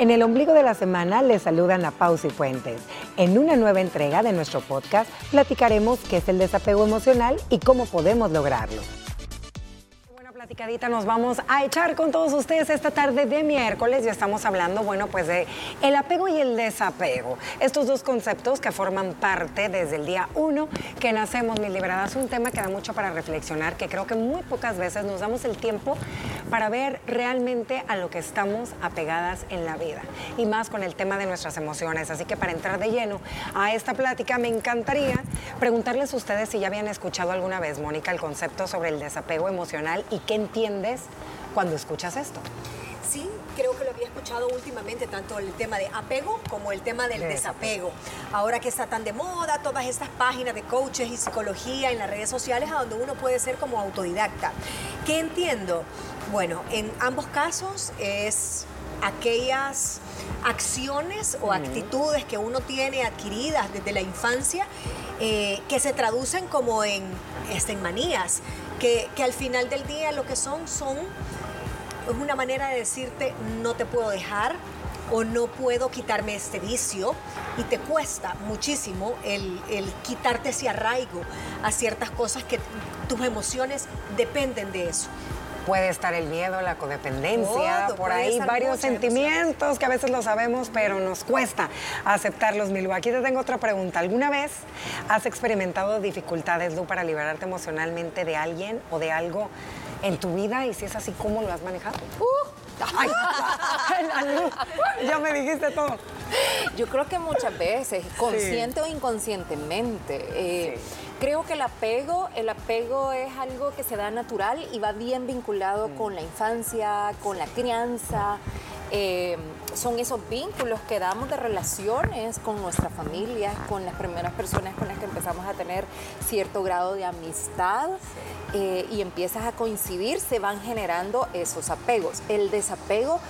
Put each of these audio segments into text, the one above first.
En el ombligo de la semana les saludan a Paus y Fuentes. En una nueva entrega de nuestro podcast platicaremos qué es el desapego emocional y cómo podemos lograrlo platicadita nos vamos a echar con todos ustedes esta tarde de miércoles. Ya estamos hablando, bueno, pues de el apego y el desapego. Estos dos conceptos que forman parte desde el día uno que nacemos, mis liberadas. Un tema que da mucho para reflexionar, que creo que muy pocas veces nos damos el tiempo para ver realmente a lo que estamos apegadas en la vida. Y más con el tema de nuestras emociones. Así que para entrar de lleno a esta plática, me encantaría preguntarles a ustedes si ya habían escuchado alguna vez, Mónica, el concepto sobre el desapego emocional y ¿Qué entiendes cuando escuchas esto? Sí, creo que lo había escuchado últimamente, tanto el tema de apego como el tema del desapego. Ahora que está tan de moda, todas estas páginas de coaches y psicología en las redes sociales, a donde uno puede ser como autodidacta. ¿Qué entiendo? Bueno, en ambos casos es aquellas acciones o actitudes que uno tiene adquiridas desde la infancia eh, que se traducen como en, este, en manías, que, al final del día lo que son son es una manera de decirte no te puedo dejar o no puedo quitarme este vicio y te cuesta muchísimo el, el, quitarte ese arraigo a ciertas cosas que tus emociones dependen de eso. Puede estar el miedo, la codependencia, por ahí varios sentimientos que a veces lo sabemos, pero nos cuesta aceptarlos, Milu. Aquí te tengo otra pregunta. ¿Alguna vez has experimentado dificultades, Lu, para liberarte emocionalmente de alguien o de algo en tu vida? Y si es así, ¿cómo lo has manejado? Uh. ya me dijiste todo. Yo creo que muchas veces, consciente o inconscientemente, eh, creo que el apego, el apego es algo que se da natural y va bien vinculado mm. con la infancia, con la crianza. Eh, son esos vínculos que damos de relaciones con nuestra familia, con las primeras personas con las que empezamos a tener cierto grado de amistad eh, y empiezas a coincidir, se van generando esos apegos. El desapego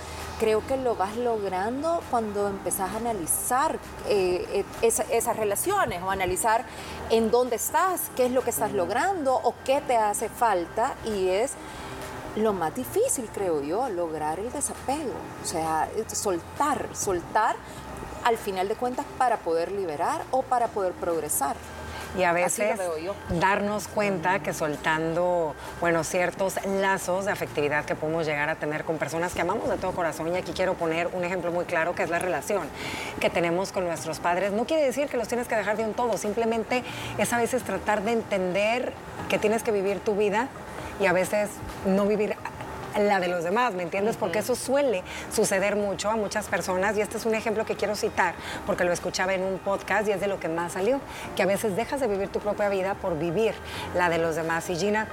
creo que lo vas logrando cuando empezás a analizar eh, esas relaciones o analizar en dónde estás, qué es lo que estás logrando o qué te hace falta y es lo más difícil, creo yo, lograr el desapego, o sea, soltar, soltar al final de cuentas para poder liberar o para poder progresar. Y a veces darnos cuenta que soltando, bueno, ciertos lazos de afectividad que podemos llegar a tener con personas que amamos de todo corazón, y aquí quiero poner un ejemplo muy claro que es la relación que tenemos con nuestros padres, no quiere decir que los tienes que dejar de un todo, simplemente es a veces tratar de entender que tienes que vivir tu vida y a veces no vivir la de los demás, ¿me entiendes? Porque eso suele suceder mucho a muchas personas y este es un ejemplo que quiero citar porque lo escuchaba en un podcast y es de lo que más salió, que a veces dejas de vivir tu propia vida por vivir la de los demás. Y Gina,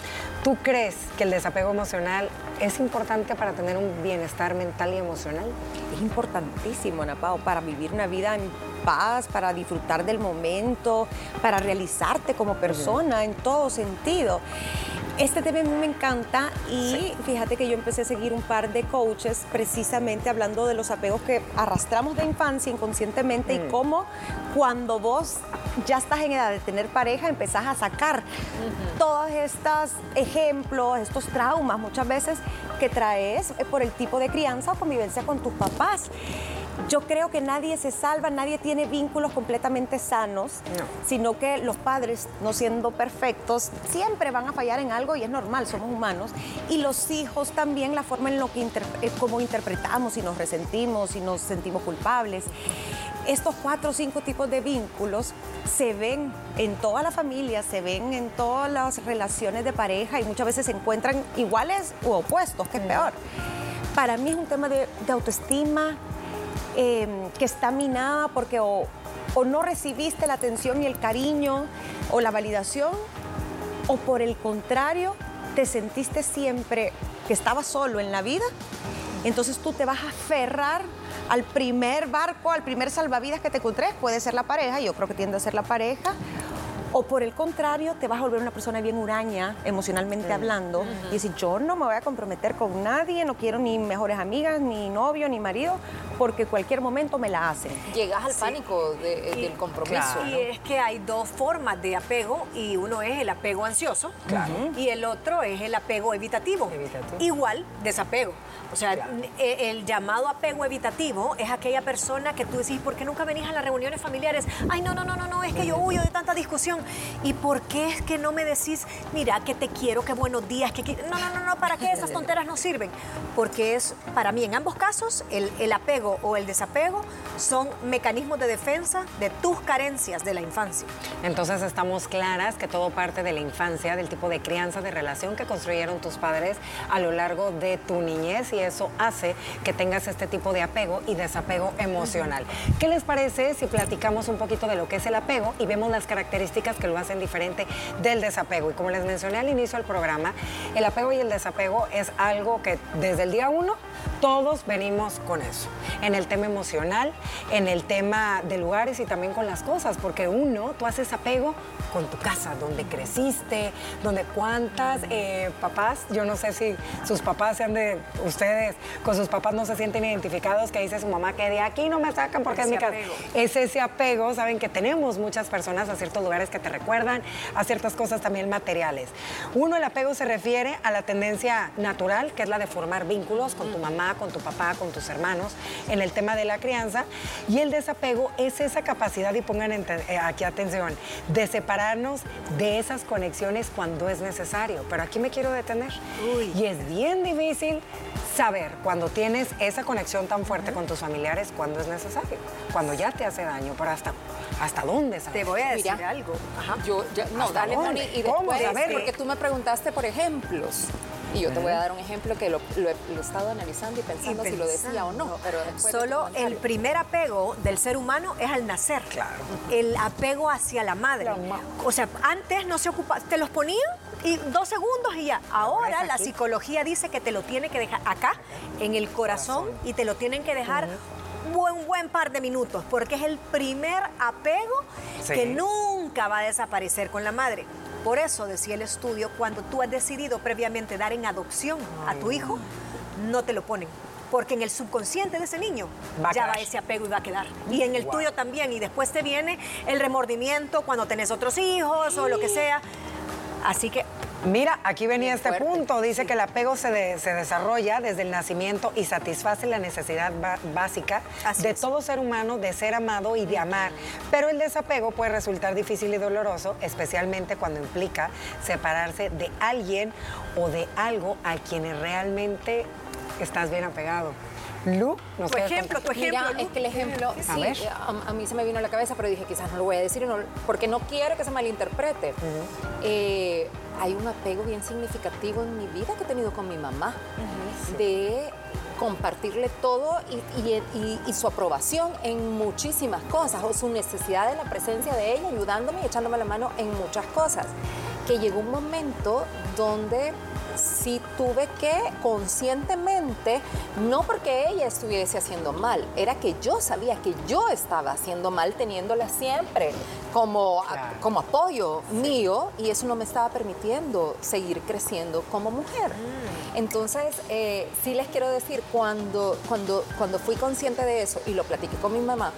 ¿tú crees que el desapego emocional es importante para tener un bienestar mental y emocional? Es importantísimo, Ana Pao, para vivir una vida en paz, para disfrutar del momento, para realizarte como persona en todo sentido. Este tema a mí me encanta y fíjate que yo empecé a seguir un par de coaches precisamente hablando de los apegos que arrastramos de infancia inconscientemente y mm. cómo cuando vos ya estás en edad de tener pareja empezás a sacar todos estos ejemplos, estos traumas muchas veces que traes por el tipo de crianza o convivencia con tus papás. Yo creo que nadie se salva, nadie tiene vínculos completamente sanos, sino que los padres, no siendo perfectos, siempre van a fallar en algo y es normal, somos humanos. Y los hijos también, la forma en lo que eh, como interpretamos y nos resentimos y nos sentimos culpables. Estos cuatro o cinco tipos de vínculos se ven en toda la familia, se ven en todas las relaciones de pareja y muchas veces se encuentran iguales u opuestos, que es peor. Para mí es un tema de autoestima, Em, que está minada porque o, no recibiste la atención y el cariño o la validación, o por el contrario, te sentiste siempre que estabas solo en la vida, entonces tú te vas a aferrar al primer barco, al primer salvavidas que te encontrés, puede ser la pareja, yo creo que tiende a ser la pareja, O por el contrario, te vas a volver una persona bien huraña, emocionalmente hablando, y decir, yo no me voy a comprometer con nadie, no quiero ni mejores amigas, ni novio, ni marido, porque cualquier momento me la hacen. Llegas al pánico de- del compromiso. Y es que hay dos formas de apego y uno es el apego ansioso y el otro es el apego evitativo. Evitativo. Igual desapego. O sea, n- e- el llamado apego evitativo es aquella persona que tú decís, ¿por qué nunca venís a las reuniones familiares? Ay, no, no, no, no, no, es que yo huyo de tanta discusión. ¿Y por qué es que no me decís, mira, que te quiero, que buenos días, que... qui-?" No, no, no, no, ¿para qué esas tonteras no sirven? Porque es, para mí, en ambos casos, el, el apego o el desapego son mecanismos de defensa de tus carencias de la infancia. Entonces estamos claras que todo parte de la infancia, del tipo de crianza, de relación que construyeron tus padres a lo largo de tu niñez y eso hace que tengas este tipo de apego y desapego emocional. ¿Qué les parece si platicamos un poquito de lo que es el apego y vemos las características que lo hacen diferente del desapego? Y como les mencioné al inicio del programa, el apego y el desapego es algo que desde el día uno todos venimos con eso. En el tema emocional, en el tema de lugares y también con las cosas, porque uno, tú haces apego con tu casa, donde creciste, donde cuántas eh, papás, yo no sé si sus papás sean de ustedes, con sus papás no se sienten identificados, que dice su mamá que de aquí no me sacan porque es mi casa. apego. Es ese apego, saben que tenemos muchas personas a ciertos lugares que te recuerdan, a ciertas cosas también materiales. Uno, el apego se refiere a la tendencia natural, que es la de formar vínculos con tu mamá, con tu papá, con tus hermanos, en el tema de la crianza. Y el desapego es esa capacidad, y pongan eh, aquí atención, de separarnos de esas conexiones cuando es necesario. Pero aquí me quiero detener. Uy. Y es bien difícil saber cuando tienes esa conexión tan fuerte con tus familiares, cuando es necesario, cuando ya te hace daño, pero hasta, hasta dónde. Te voy a decir Mira, algo. Ajá. Yo, ya- no, ¿Hasta dale, dónde? Moni, y ¿Cómo después, saber? porque tú me preguntaste por ejemplos. Y yo te voy a dar un ejemplo que lo, lo he, lo he estado analizando y pensando si lo decía o no. Pero Solo el primer apego del ser humano es al nacer. Claro. El apego hacia la madre. La O sea, antes no se ocupaba, te los ponían y dos segundos y ya. Ahora la psicología dice que te lo tiene que dejar acá, en el corazón, y te lo tienen que dejar buen, buen par de minutos, porque es el primer apego Sí. que nunca va a desaparecer con la madre. Por eso decía el estudio, cuando tú has decidido previamente dar en adopción a tu hijo, no te lo ponen. Porque en el subconsciente de ese niño Va ya va ese apego y va a quedar. Y en el tuyo también. Y después te viene el remordimiento cuando tenés otros hijos o lo que sea. Así que Mira, aquí venía este punto. Dice que el apego se, de- se desarrolla desde el nacimiento y satisface la necesidad básica Así de es. todo ser humano de ser amado y de amar. Pero el desapego puede resultar difícil y doloroso, especialmente cuando implica separarse de alguien o de algo a quienes realmente estás bien apegado. Lu, ¿nos Tu ejemplo, tu ejemplo. Mira, es que el ejemplo, A sí, ver. a, a mí se me vino a la cabeza, pero dije quizás no lo voy a decir, no- porque no quiero que se malinterprete. Eh, hay un apego bien significativo en mi vida que he tenido con mi mamá, de compartirle todo y, y- y- y su aprobación en muchísimas cosas, o su necesidad de la presencia de ella, ayudándome y echándome la mano en muchas cosas. Que llegó un momento donde sí tuve que conscientemente, no porque ella estuviese haciendo mal, era que yo sabía que yo estaba haciendo mal teniéndola siempre como, a- como apoyo mío y eso no me estaba permitiendo seguir creciendo como mujer. Entonces, eh, sí les quiero decir, cuando, cuando, cuando fui consciente de eso y lo platiqué con mi mamá,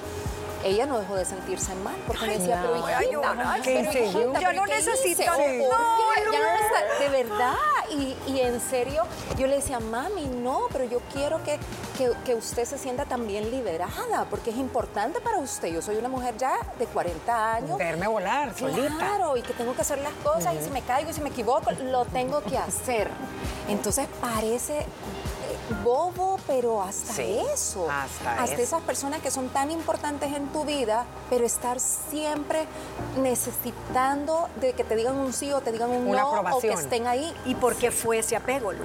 ella no dejó de sentirse mal porque me decía, no. pero hijita. ¿Qué pero hijita, Yo ¿pero no necesito- No? Ya no necesita- de verdad. Y, y en serio, yo le decía, mami, no, pero yo quiero que, que, que usted se sienta también liberada, porque es importante para usted. Yo soy una mujer ya de 40 años. Verme volar solita. Claro, y que tengo que hacer las cosas y si me caigo y si me equivoco, lo tengo que hacer. Entonces parece bobo, pero hasta Sí, eso. hasta eso. esas personas que son tan importantes en tu vida, pero estar siempre necesitando de que te digan un sí o te digan un Una no o que estén ahí. ¿Y por qué fue ese apego, Lu?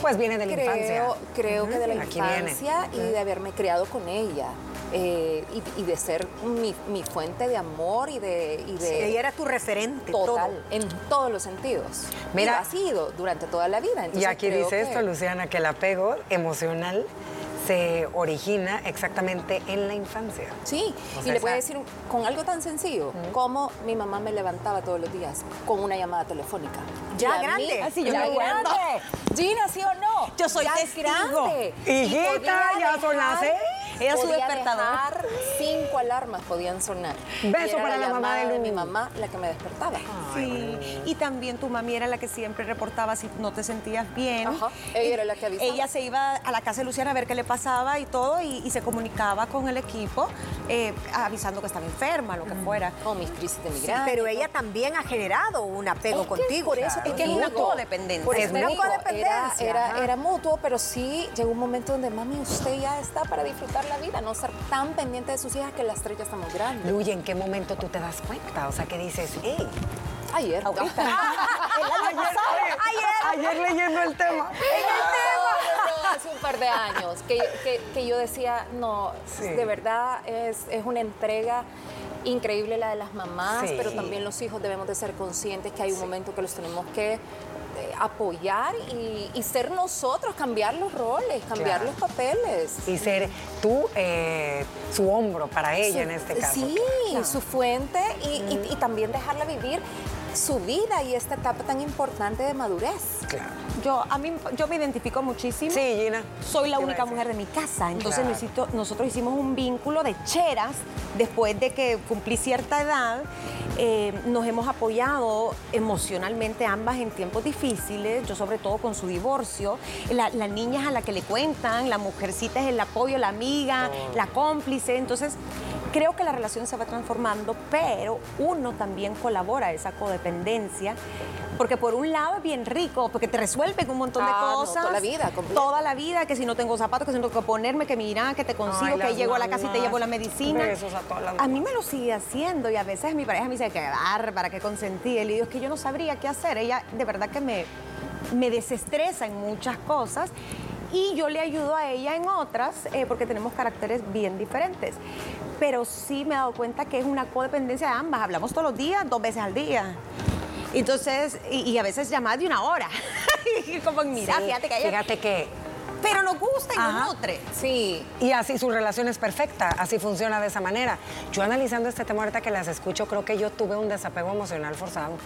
Pues viene de la Creo, infancia. creo que de la Aquí viene. infancia y de haberme criado con ella. Eh, y, y de ser mi, mi fuente de amor y de... Y de Ella era tu referente. Total, todo. en todos los sentidos. Mira- y lo ha sido durante toda la vida. Y aquí dice que- esto, Luciana, que el apego emocional se origina exactamente en la infancia. Sí, O y le voy a decir con algo tan sencillo como mi mamá me levantaba todos los días con una llamada telefónica. Ya Y mí- grande. Así yo ya me grande. Gina, ¿sí o no? Yo soy ya es testigo. grande. Y Hijita, podía ya son las seis. Era su despertador. dejar cinco alarmas podían sonar. Beso para la mamá de Lu. mi mamá la que me despertaba. Sí, y también tu mami era la que siempre reportaba si no te sentías bien. Ajá, ella era la que avisaba. Ella se iba a la casa de Luciana a ver qué le pasaba y todo, y, y se comunicaba con el equipo eh, avisando que estaba enferma, lo que fuera. Con mis crisis de Sí, migraña. pero ella también ha generado un apego Es que contigo. por eso Es que es una codependencia. Por Es eso una era, codependencia, era, mutuo, pero sí llegó un momento donde mami, usted ya está para disfrutar la vida, no estar tan pendiente de sus hijas que las tres ya estamos grandes. Luy, ¿en qué momento tú te das cuenta? O sea, que dices, hey, Ayer. ayer, ayer leyendo el tema. No, no, no, hace un par de años que, que- que yo decía, no, Sí. de verdad es, es una entrega increíble la de las mamás, Sí. pero también los hijos debemos de ser conscientes que hay un momento que los tenemos que apoyar y, y ser nosotros, cambiar los roles, cambiar Claro. los papeles. Y ser tú eh, su hombro para ella en este caso. Sí, su fuente y, y- y también dejarla vivir su vida y esta etapa tan importante de madurez. Claro. Yo, a mí, yo me identifico muchísimo. Sí, Gina. Soy la única mujer de mi casa, entonces Claro. necesito- nosotros hicimos un vínculo de cheras después de que cumplí cierta edad. eh, nos hemos apoyado emocionalmente ambas en tiempos difíciles, yo sobre todo con su divorcio. La, la niña es a la que le cuentan, la mujercita es el apoyo, la amiga, la cómplice. Entonces, creo que la relación se va transformando, pero uno también colabora a esa codependencia. Porque por un lado es bien rico, porque te resuelven un montón de Ah, no, cosas. toda la vida, completa. Toda la vida, que si no tengo zapatos, que si no tengo que ponerme, que mira, que te consigo, Ay, que llego a la casa y te llevo la medicina. A mí me lo sigue haciendo y a veces mi pareja me dice, qué bárbara, qué consentida. Y le digo, es que yo no sabría qué hacer. Ella de verdad que me, me desestresa en muchas cosas y yo le ayudo a ella en otras eh, porque tenemos caracteres bien diferentes. Pero sí me he dado cuenta que es una codependencia de ambas. Hablamos todos los días, dos veces al día. Entonces, y, y a veces llamadas de una hora. Y como, mira, Sí, fíjate que ella... Fíjate que Pero nos gusta y Ajá. nos nutre. Sí, Y así su relación es perfecta, así funciona de esa manera. Yo analizando este tema ahorita que las escucho, creo que yo tuve un desapego emocional forzado.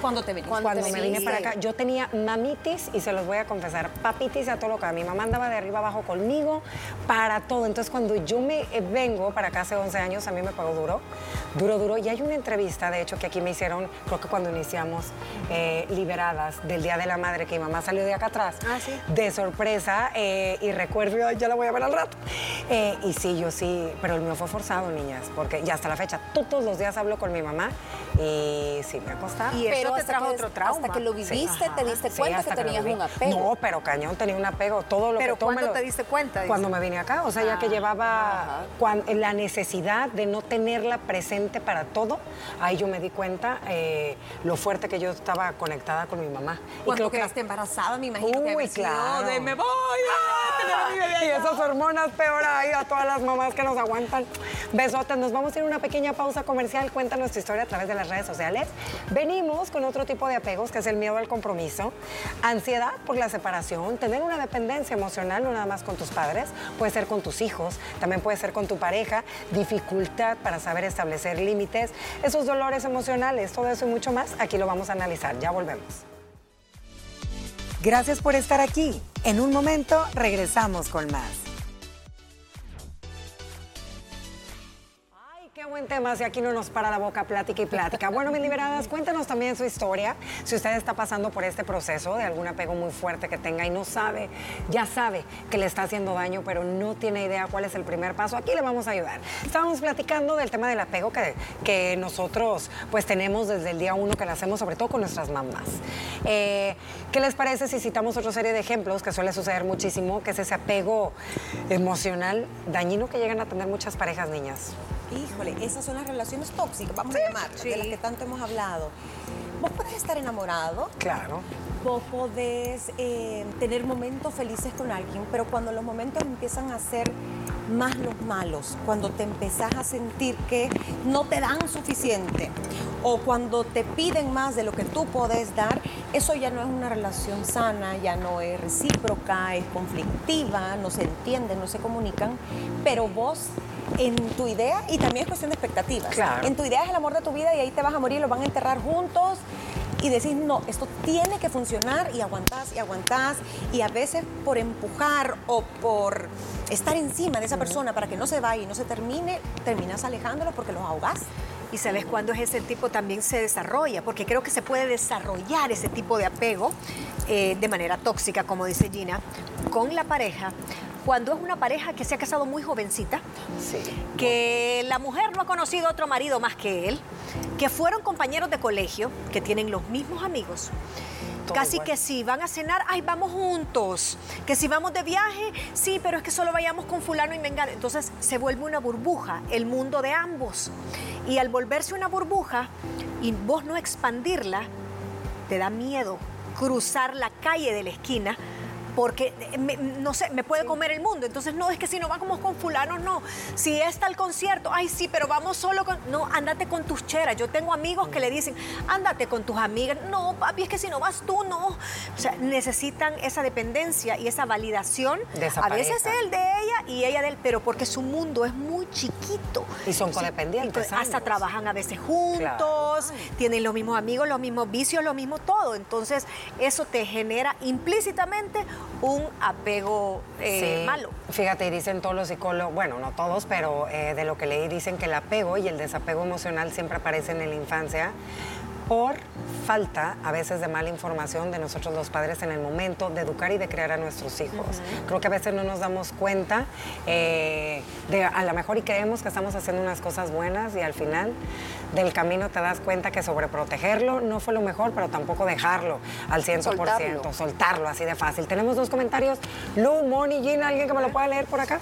Cuando te venís. Cuando Cuando te me vine viniste. para acá, yo tenía mamitis y se los voy a confesar, papitis a todo lo que. Mi mamá andaba de arriba abajo conmigo para todo. Entonces, cuando yo me eh, vengo para acá hace 11 años, a mí me pagó duro, duro, duro. Y hay una entrevista, de hecho, que aquí me hicieron, creo que cuando iniciamos eh, Liberadas del Día de la Madre, que mi mamá salió de acá atrás, Ah, sí. de sorpresa, eh, y recuerdo, ya la voy a ver al rato. Eh, y sí, yo sí, pero el mío fue forzado, niñas, porque ya hasta la fecha, todos los días hablo con mi mamá y sí me ha costado. Y eso pero te trajo que- otro trauma. Hasta que lo viviste, te diste Sí, cuenta que tenías un apego. No, pero cañón, tenía un apego. Todo lo ¿Pero que cuándo lo- te diste cuenta, dice? Cuando me vine acá, o sea, ya que Ah, llevaba la necesidad de no tenerla presente para todo, ahí yo me di cuenta eh, lo fuerte que yo estaba conectada con mi mamá. Cuando creo que- quedaste embarazada, me imagino que Uy, sido claro. de me voy Y allá". esas hormonas peor ahí a todas las mamás que nos aguantan. Besotes, nos vamos a ir a una pequeña pausa comercial. Cuéntanos tu historia a través de las redes sociales. Venimos con otro tipo de apegos, que es el miedo al compromiso, ansiedad por la separación, tener una dependencia emocional, no nada más con tus padres, puede ser con tus hijos, también puede ser con tu pareja, dificultad para saber establecer límites, esos dolores emocionales, todo eso y mucho más, aquí lo vamos a analizar. Ya volvemos. Gracias por estar aquí. En un momento regresamos con más. Ay, qué buen tema, si aquí no nos para la boca, plática y plática. Bueno, mis liberadas, cuéntanos también su historia. Si usted está pasando por este proceso de algún apego muy fuerte que tenga y no sabe, ya sabe que le está haciendo daño, pero no tiene idea cuál es el primer paso, aquí le vamos a ayudar. Estábamos platicando del tema del apego que, que nosotros pues tenemos desde el día uno que nacemos, sobre todo con nuestras mamás. Eh, ¿Qué les parece si citamos otra serie de ejemplos que suele suceder muchísimo, que es ese apego emocional dañino que llegan a tener muchas parejas niñas? Híjole, esas son las relaciones tóxicas, vamos a llamar, de las que tanto hemos hablado. Vos podés estar enamorado, Claro. vos podés eh, tener momentos felices con alguien, pero cuando los momentos empiezan a ser más los malos, cuando te empezás a sentir que no te dan suficiente o cuando te piden más de lo que tú podés dar, eso ya no es una relación sana, ya no es recíproca, es conflictiva, no se entienden, no se comunican, pero vos en tu idea, y también es cuestión de expectativas, en tu idea es el amor de tu vida y ahí te vas a morir, lo van a enterrar juntos y decís, no, esto tiene que funcionar y aguantás y aguantás y a veces por empujar o por estar encima de esa persona para que no se vaya y no se termine, terminas alejándolo porque los ahogás. Y sabes cuándo es ese tipo también se desarrolla, porque creo que se puede desarrollar ese tipo de apego eh, de manera tóxica, como dice Gina, con la pareja, cuando es una pareja que se ha casado muy jovencita, que la mujer no ha conocido otro marido más que él, que fueron compañeros de colegio, que tienen los mismos amigos. Casi que si van a cenar, ay, vamos juntos. Que si vamos de viaje, sí, pero es que solo vayamos con fulano y mengano. Entonces se vuelve una burbuja, el mundo de ambos. Y al volverse una burbuja y vos no expandirla, te da miedo cruzar la calle de la esquina porque, no sé, me puede comer el mundo. Entonces, no, es que si no vamos con fulano, no. Si está el concierto, ay, sí, pero vamos solo con... No, ándate con tus cheras. Yo tengo amigos que le dicen, ándate con tus amigas. No, papi, es que si no vas tú, no. O sea, necesitan esa dependencia y esa validación. a veces él de ella y ella de él, pero porque su mundo es muy chiquito. Y son codependientes. hasta trabajan a veces juntos, tienen los mismos amigos, los mismos vicios, lo mismo todo. Entonces, eso te genera implícitamente un apego eh, malo. Fíjate, dicen todos los psicólogos, bueno, no todos, pero eh, de lo que leí dicen que el apego y el desapego emocional siempre aparecen en la infancia por falta a veces de mala información de nosotros los padres en el momento de educar y de crear a nuestros hijos. Creo que a veces no nos damos cuenta eh, de a lo mejor y creemos que estamos haciendo unas cosas buenas y al final del camino te das cuenta que sobreprotegerlo no fue lo mejor, pero tampoco dejarlo al 100%, soltarlo, soltarlo así de fácil. Tenemos dos comentarios. Lu, Moni, Gina, ¿alguien que me lo pueda leer por acá?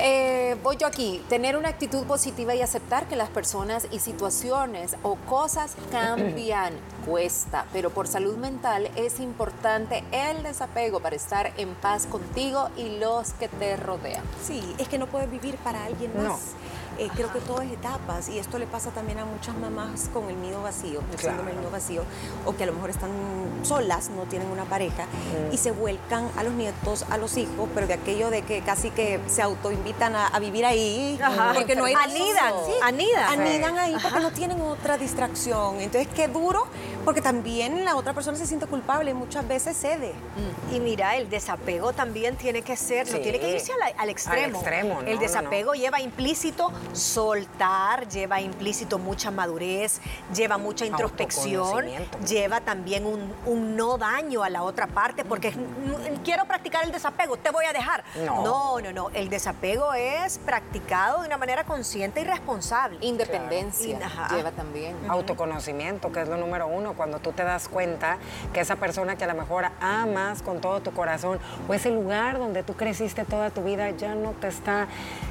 Eh, voy yo aquí, tener una actitud positiva y aceptar que las personas y situaciones o cosas cambian, cuesta, pero por salud mental es importante el desapego para estar en paz contigo y los que te rodean. Sí, es que no puedes vivir para alguien más. Eh, creo que todo es etapas y esto le pasa también a muchas mamás con el nido vacío, el síndrome del nido vacío, o que a lo mejor están solas, no tienen una pareja y se vuelcan a los nietos, a los hijos, pero de aquello de que casi que se autoinvitan a, vivir ahí, porque no hay anidan, anidan, anidan ahí porque no tienen otra distracción. Entonces qué duro, porque también la otra persona se siente culpable y muchas veces cede. Mm. Y mira, el desapego también tiene que ser, no tiene que irse al, extremo. el desapego lleva implícito soltar lleva implícito mucha madurez, lleva mucha introspección, lleva también un, no daño a la otra parte, porque quiero practicar el desapego, te voy a dejar. No. no, no, El desapego es practicado de una manera consciente y responsable. Independencia lleva también. Autoconocimiento, que es lo número uno, cuando tú te das cuenta que esa persona que a lo mejor amas con todo tu corazón, o ese lugar donde tú creciste toda tu vida, ya no te está,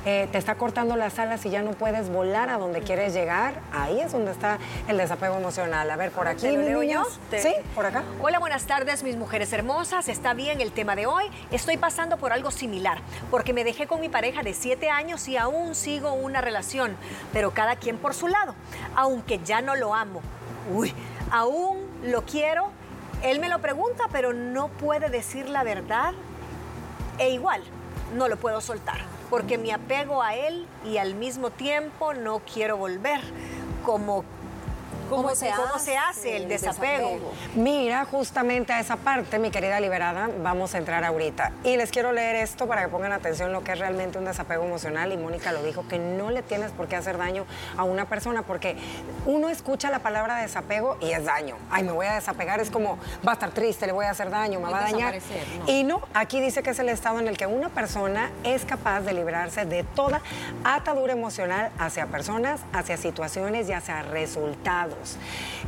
eh, te está cortando las alas ya no puedes volar a donde quieres llegar, ahí es donde está el desapego emocional. A ver, por aquí, mis niños. Sí, por acá. Hola, buenas tardes, mis mujeres hermosas. Está bien el tema de hoy. Estoy pasando por algo similar, porque me dejé con mi pareja de siete años y aún sigo una relación, pero cada quien por su lado, aunque ya no lo amo. Uy, aún lo quiero. Él me lo pregunta, pero no puede decir la verdad. E igual, no lo puedo soltar porque me apego a él y al mismo tiempo no quiero volver como ¿Cómo, se, hace, el desapego? Mira, justamente a esa parte, mi querida liberada, vamos a entrar ahorita. Y les quiero leer esto para que pongan atención lo que es realmente un desapego emocional. Y Mónica lo dijo, que no le tienes por qué hacer daño a una persona, porque uno escucha la palabra desapego y es daño. Ay, me voy a desapegar, es como, va a estar triste, le voy a hacer daño, me va a dañar. Y no, aquí dice que es el estado en el que una persona es capaz de librarse de toda atadura emocional hacia personas, hacia situaciones y hacia resultados.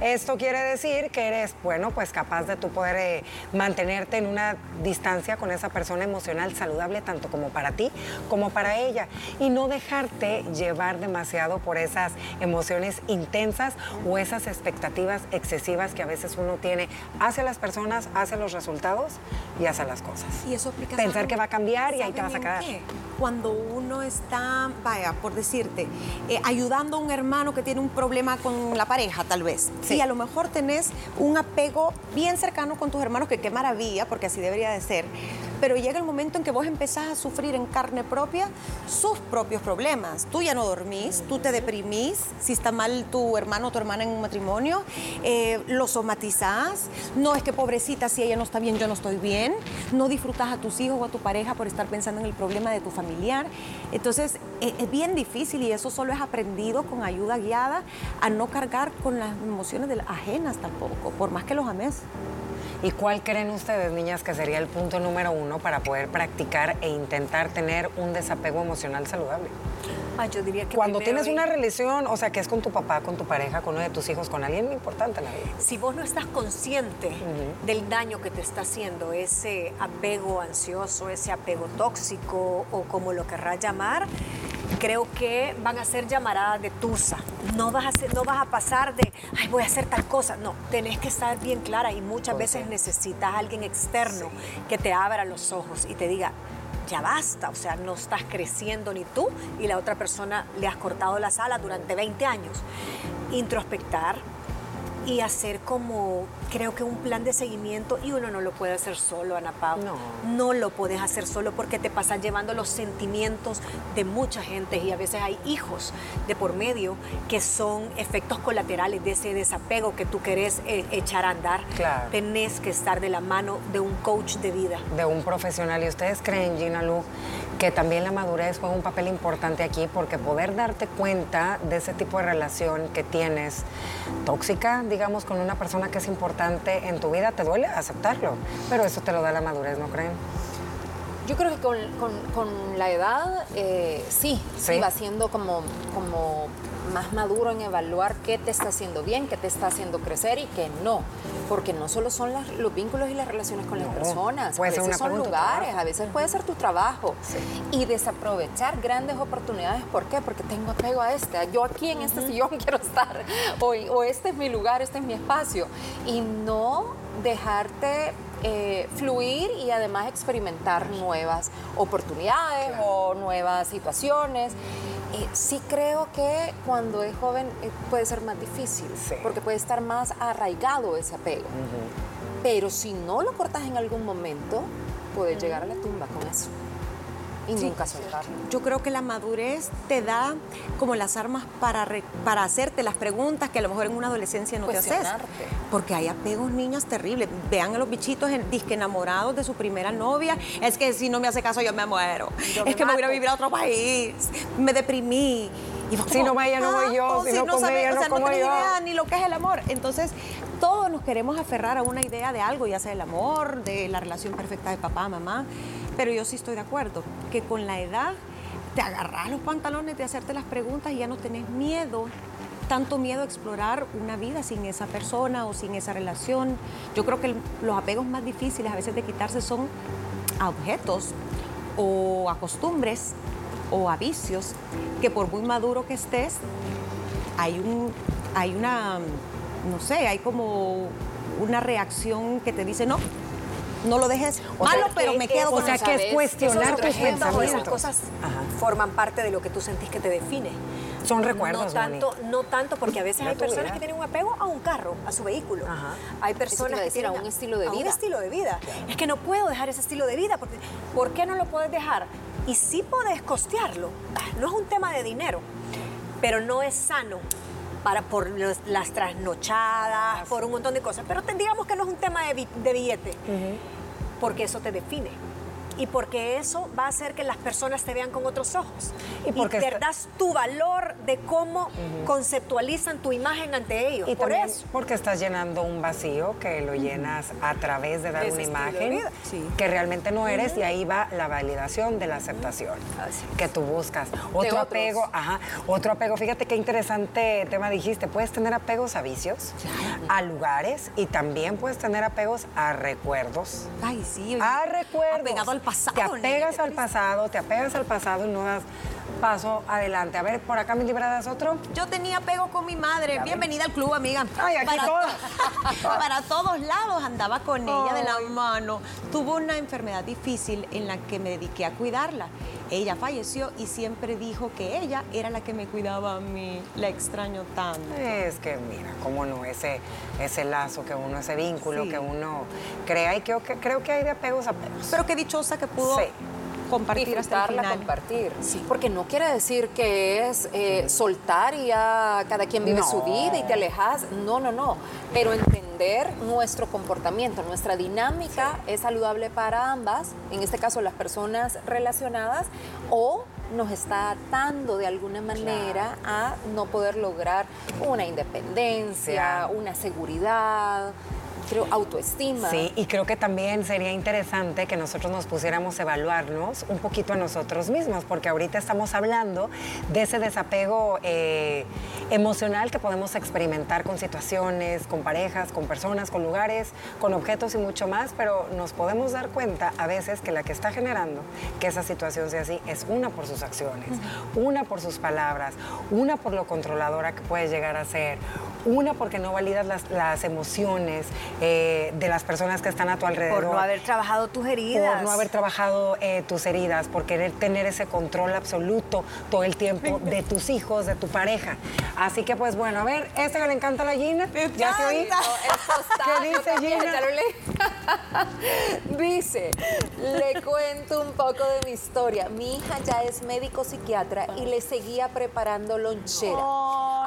Esto quiere decir que eres, bueno, pues capaz de tú poder eh, mantenerte en una distancia con esa persona emocional saludable, tanto como para ti como para ella, y no dejarte llevar demasiado por esas emociones intensas o esas expectativas excesivas que a veces uno tiene hacia las personas, hacia los resultados y hacia las cosas. Y eso Pensar que va a cambiar y ahí te vas a ¿Saben quedar. qué? Cuando uno está, vaya, por decirte, eh, ayudando a un hermano que tiene un problema con la pareja, tal vez. Sí. Y a lo mejor tenés un apego bien cercano con tus hermanos, que qué maravilla, porque así debería de ser. Pero llega el momento en que vos empezás a sufrir en carne propia sus propios problemas. Tú ya no dormís, tú te deprimís, si está mal tu hermano o tu hermana en un matrimonio, eh, lo somatizás. No es que pobrecita, si ella no está bien, yo no estoy bien. No disfrutas a tus hijos o a tu pareja por estar pensando en el problema de tu familiar. Entonces, eh, es bien difícil y eso solo es aprendido con ayuda guiada a no cargar con las emociones de las ajenas tampoco, por más que los ames. ¿Y cuál creen ustedes, niñas, que sería el punto número uno para poder practicar e intentar tener un desapego emocional saludable? Ah, yo diría que Cuando tienes una relación, o sea, que es con tu papá, con tu pareja, con uno de tus hijos, con alguien importante en la vida. si vos no estás consciente del daño que te está haciendo ese apego ansioso, ese apego tóxico o como lo querrás llamar, creo que van a ser llamaradas de tusa. No vas a, ser- no vas a pasar de, ay, voy a hacer tal cosa. No, tenés que estar bien clara y muchas veces necesitas a alguien externo que te abra los ojos y te diga, ya basta, o sea, no estás creciendo ni tú y la otra persona le has cortado las alas durante 20 años. Introspectar y hacer como, creo que un plan de seguimiento y uno no lo puede hacer solo, Ana Pau. No. No lo puedes hacer solo porque te pasas llevando los sentimientos de mucha gente y a veces hay hijos de por medio que son efectos colaterales de ese desapego que tú querés eh, echar a andar. Claro. Tenés que estar de la mano de un coach de vida. de un profesional. ¿Y ustedes creen, Gina Lu, que también la madurez juega un papel importante aquí? Porque poder darte cuenta de ese tipo de relación que tienes tóxica, digamos, con una persona que es importante en tu vida, te duele aceptarlo. Pero eso te lo da la madurez, ¿no creen? Yo creo que con, con- con la edad, eh, sí, sí, Sí. va siendo como, como más maduro en evaluar qué te está haciendo bien, qué te está haciendo crecer y qué no. Porque no solo son las- los vínculos y las relaciones con las personas, puede a ser veces una son lugares, a veces puede ser tu trabajo. Y desaprovechar grandes oportunidades, ¿por qué? Porque tengo apego a este, yo aquí en este sillón quiero estar, o, o este es mi lugar, este es mi espacio. Y no dejarte eh, fluir y además experimentar nuevas oportunidades o nuevas situaciones. Sí creo que cuando es joven eh, puede ser más difícil, Sí. porque puede estar más arraigado ese apego. Pero si no lo cortas en algún momento, puedes llegar a la tumba con eso. Y nunca soltarlo. Yo creo que la madurez te da como las armas para, re- para hacerte las preguntas que a lo mejor en una adolescencia no te haces. Porque hay apegos niños terribles. Vean a los bichitos en, disque enamorados de su primera novia. Es que si no me hace caso yo me muero. Yo es me que me voy a vivir a otro país. Me deprimí. Y vos Si no va ella, no voy yo. o Si no come ella, o no sea, como tenés yo. idea ni lo que es el amor. Entonces, todos nos queremos aferrar a una idea de algo, ya sea el amor, de la relación perfecta de papá, mamá. Pero yo sí estoy de acuerdo que con la edad te agarras los pantalones de hacerte las preguntas y ya no tenés miedo, tanto miedo a explorar una vida sin esa persona o sin esa relación. Yo creo que los apegos más difíciles a veces de quitarse son a objetos o a costumbres o a vicios que por muy maduro que estés, hay un hay una no sé, hay como una reacción que te dice no, no lo dejes O sea, malo, pero me que- quedo O con sea, eso". que es cuestionar tus o o esas pensamientos. cosas Ajá. forman parte de lo que tú sentís que te define. Son recuerdos, No tanto, no tanto porque a veces hay personas vida. que tienen un apego a un carro, a su vehículo. Ajá. Hay personas a que decir, tienen a un estilo de a un vida. estilo de vida. Es que no puedo dejar ese estilo de vida. Porque, ¿Por qué no lo puedes dejar? Y sí puedes costearlo. No es un tema de dinero, pero no es sano para, por los- las trasnochadas, por un montón de cosas. Pero te- digamos que no es un tema de billete, porque eso te define. Y porque eso va a hacer que las personas te vean con otros ojos. Y Y, porque está- perdas tu valor de cómo conceptualizan tu imagen ante ellos. Y por eso. porque estás llenando un vacío que lo llenas a través de dar Ese una imagen. Sí. que realmente no eres y ahí va la validación de la aceptación que tú buscas. Otro apego, ajá, otro apego. Fíjate qué interesante tema dijiste. Puedes tener apegos a vicios, a lugares y también puedes tener apegos a recuerdos. Ay, sí. A recuerdos. Apegado al pasado. Te apegas al pasado, te apegas al pasado y no das paso adelante. A ver, por acá, mis libradas, otro. Yo tenía apego con mi madre. Bienvenida al club, amiga. Ay, aquí para, todas. para todos lados andaba con ella de la mano. Tuvo una enfermedad difícil en la que me dediqué a cuidarla. Ella falleció y siempre dijo que ella era la que me cuidaba a mí. La extraño tanto. Es que mira, cómo no, ese, ese lazo que uno, ese vínculo Sí. que uno crea y creo que, creo que hay de apegos a apegos. Pero qué dichosa que pudo Sí. Compartir hasta el final. compartir. Sí. Porque no quiere decir que es eh, soltar y ya cada quien vive No. su vida y te alejas. No, no, no. Pero entender nuestro comportamiento, nuestra dinámica es saludable para ambas, en este caso las personas relacionadas, o nos está atando de alguna manera a no poder lograr una independencia, Claro. una seguridad, creo, autoestima. Sí, y creo que también sería interesante que nosotros nos pusiéramos a evaluarnos un poquito a nosotros mismos, porque ahorita estamos hablando de ese desapego eh, emocional que podemos experimentar con situaciones, con parejas, con personas, con lugares, con objetos y mucho más, pero nos podemos dar cuenta a veces que la que está generando que esa situación sea así es una por sus acciones, una por sus palabras, una por lo controladora que puede llegar a ser, una porque no validas las, las emociones eh, de las personas que están a tu alrededor. Por no haber trabajado tus heridas. Por no haber trabajado eh, tus heridas, por querer tener ese control absoluto todo el tiempo de tus hijos, de tu pareja. Así que, pues bueno, a ver, este que le encanta a la Gina. ¿Ya se oí? ¿Qué dice Gina? dice, le cuento un poco de mi historia. Mi hija ya es médico psiquiatra y le seguía preparando lonchera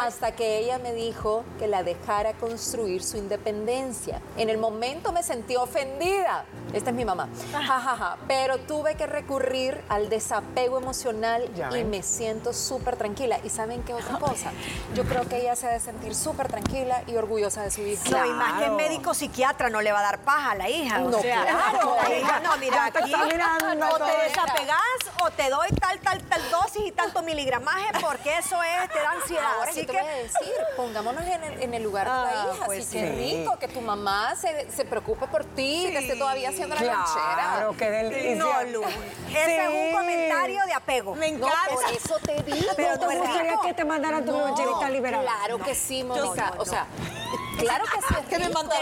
hasta que ella me dijo que la dejara construir su independencia. En el momento me sentí ofendida. Esta es mi mamá. Ja, ja, ja. Pero tuve que recurrir al desapego emocional Ya y ven. me siento súper tranquila. ¿Y saben qué otra cosa? Yo creo que ella se ha de sentir súper tranquila y orgullosa de su hija. No, y más que Claro. médico psiquiatra no le va a dar paja a la hija. No, o sea, claro. la hija, no, mira, aquí o te desapegás o te doy tal, tal, tal dosis y tanto miligramaje porque eso es, te da ansiedad. Ahora Así yo te que voy a decir, pongámonos en el, en el lugar de la Ah, hija. pues sí, qué sí. rico que tu mamá se, se preocupe por ti, que esté todavía haciendo la lonchera. Claro, qué delicia. no, Lu. Ese es un comentario de apego. Me No, encanta. por eso te digo. Pero ¿Te no gustaría que te mandaran tu loncherita liberada? Claro que sí, Mónica. no, no. O sea, claro que sí. es Que me rico. todos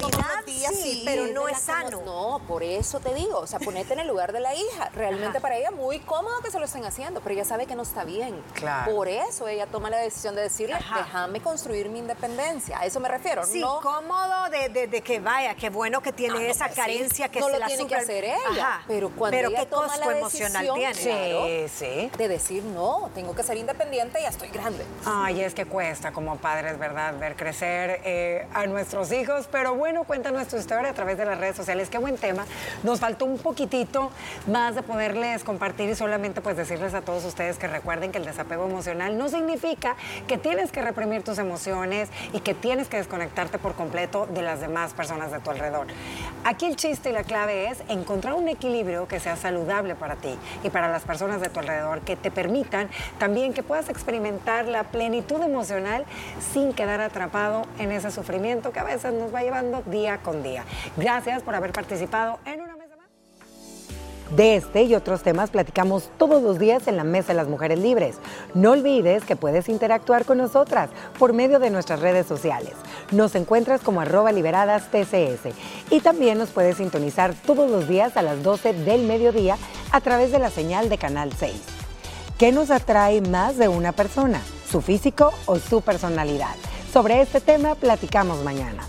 los comodidad, días, sí, sí. pero no es sano. como- No, por eso te digo, o sea, ponete en el lugar de la hija. Realmente para ella muy cómodo que se lo estén haciendo, pero ella sabe que no está bien. Claro. Por eso ella toma la decisión de decirle, Ajá. déjame construir mi independencia. A eso me refiero. Sí, no, cómodo de, de- de que vaya, qué bueno que tiene Ah, no, esa pues sí. carencia que No se lo la tiene que hacer ella, pero cuando pero ella qué toma costo la emocional decisión, tiene. claro. Sí, sí. de decir, no, tengo que ser independiente, ya estoy grande. Ay, es que cuesta como padres, ¿verdad? Ver crecer eh, a nuestros hijos. Pero bueno, cuéntanos tu historia a través de las redes sociales. Qué buen tema. Nos faltó un poquitito más de poderles compartir y solamente pues decirles a todos ustedes que recuerden que el desapego emocional no significa que tienes que reprimir tus emociones y que tienes que desconectarte por completo de las demás personas de tu alrededor. Aquí el chiste y la clave es encontrar un equilibrio que sea saludable para ti y para las personas de tu alrededor, que te permitan también que puedas experimentar la plenitud emocional sin quedar atrapado en ese sufrimiento que a veces nos va llevando día con día. Gracias por haber participado en una. De este y otros temas platicamos todos los días en la Mesa de las Mujeres Libres. No olvides que puedes interactuar con nosotras por medio de nuestras redes sociales. Nos encuentras como arroba liberadas TCS y también nos puedes sintonizar todos los días a las 12 del mediodía a través de la señal de Canal 6. ¿Qué nos atrae más de una persona? ¿Su físico o su personalidad? Sobre este tema platicamos mañana.